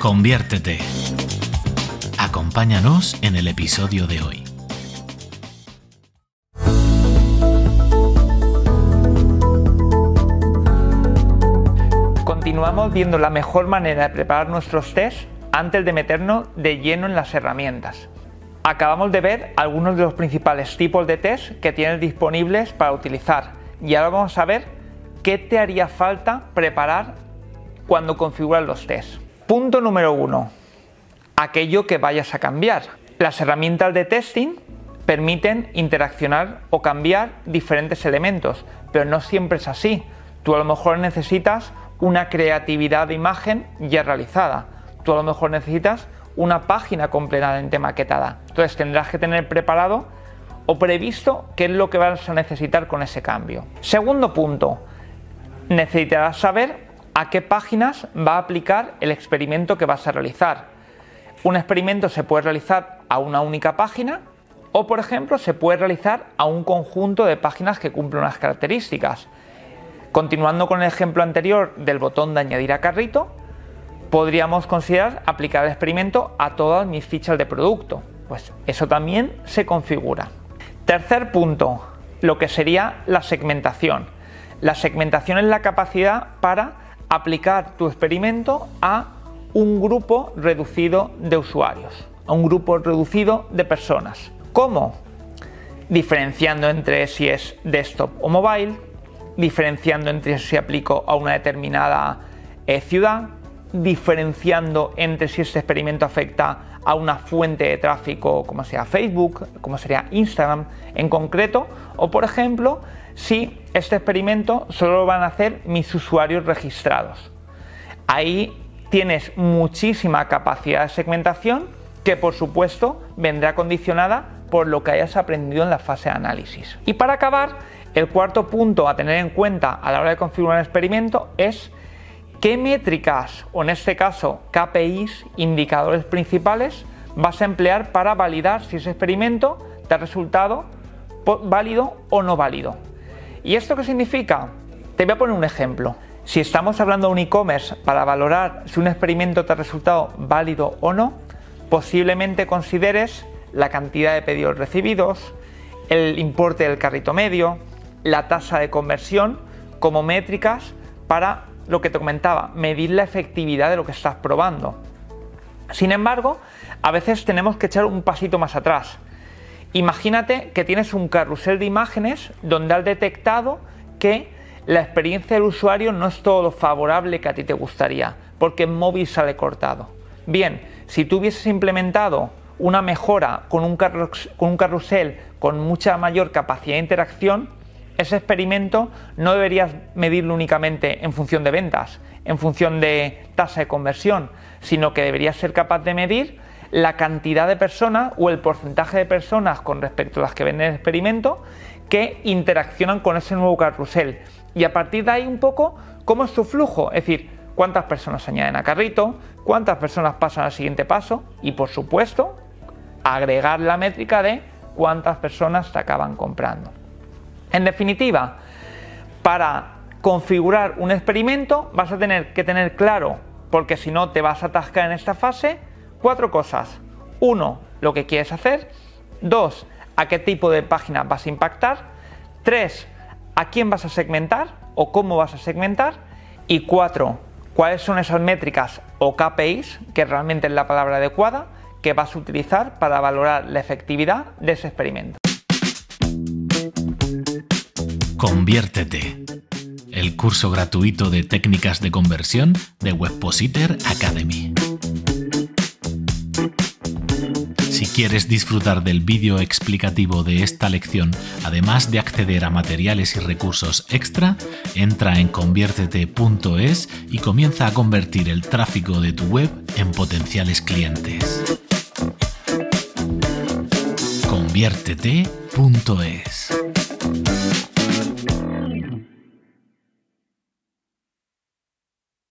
Conviértete. Acompáñanos en el episodio de hoy. Continuamos viendo la mejor manera de preparar nuestros tests antes de meternos de lleno en las herramientas. Acabamos de ver algunos de los principales tipos de test que tienes disponibles para utilizar y ahora vamos a ver qué te haría falta preparar cuando configuras los tests. Punto número uno, aquello que vayas a cambiar. Las herramientas de testing permiten interaccionar o cambiar diferentes elementos, pero no siempre es así. Tú a lo mejor necesitas una creatividad de imagen ya realizada tú a lo mejor necesitas una página completamente maquetada. Entonces tendrás que tener preparado o previsto qué es lo que vas a necesitar con ese cambio. Segundo punto, necesitarás saber a qué páginas va a aplicar el experimento que vas a realizar. Un experimento se puede realizar a una única página o, por ejemplo, se puede realizar a un conjunto de páginas que cumplen unas características. Continuando con el ejemplo anterior del botón de añadir a carrito, podríamos considerar aplicar el experimento a todas mis fichas de producto. Pues eso también se configura. Tercer punto, lo que sería la segmentación. La segmentación es la capacidad para aplicar tu experimento a un grupo reducido de usuarios, a un grupo reducido de personas. ¿Cómo? Diferenciando entre si es desktop o mobile, diferenciando entre si aplico a una determinada eh, ciudad, diferenciando entre si este experimento afecta a una fuente de tráfico como sea Facebook, como sería Instagram en concreto, o por ejemplo, si este experimento solo lo van a hacer mis usuarios registrados. Ahí tienes muchísima capacidad de segmentación que por supuesto vendrá condicionada por lo que hayas aprendido en la fase de análisis. Y para acabar, el cuarto punto a tener en cuenta a la hora de configurar un experimento es ¿Qué métricas, o en este caso KPIs, indicadores principales, vas a emplear para validar si ese experimento te ha resultado válido o no válido? ¿Y esto qué significa? Te voy a poner un ejemplo. Si estamos hablando de un e-commerce para valorar si un experimento te ha resultado válido o no, posiblemente consideres la cantidad de pedidos recibidos, el importe del carrito medio, la tasa de conversión como métricas para lo que te comentaba, medir la efectividad de lo que estás probando. Sin embargo, a veces tenemos que echar un pasito más atrás. Imagínate que tienes un carrusel de imágenes donde has detectado que la experiencia del usuario no es todo lo favorable que a ti te gustaría, porque en móvil sale cortado. Bien, si tú hubieses implementado una mejora con un, con un carrusel con mucha mayor capacidad de interacción, ese experimento no deberías medirlo únicamente en función de ventas, en función de tasa de conversión, sino que deberías ser capaz de medir la cantidad de personas o el porcentaje de personas con respecto a las que ven el experimento que interaccionan con ese nuevo carrusel. Y a partir de ahí un poco cómo es su flujo, es decir, cuántas personas se añaden a carrito, cuántas personas pasan al siguiente paso y por supuesto agregar la métrica de cuántas personas te acaban comprando. En definitiva, para configurar un experimento vas a tener que tener claro, porque si no te vas a atascar en esta fase, cuatro cosas. Uno, lo que quieres hacer. Dos, a qué tipo de página vas a impactar. Tres, a quién vas a segmentar o cómo vas a segmentar. Y cuatro, cuáles son esas métricas o KPIs, que realmente es la palabra adecuada, que vas a utilizar para valorar la efectividad de ese experimento. Conviértete. El curso gratuito de técnicas de conversión de Webpositor Academy. Si quieres disfrutar del vídeo explicativo de esta lección, además de acceder a materiales y recursos extra, entra en conviértete.es y comienza a convertir el tráfico de tu web en potenciales clientes. conviértete.es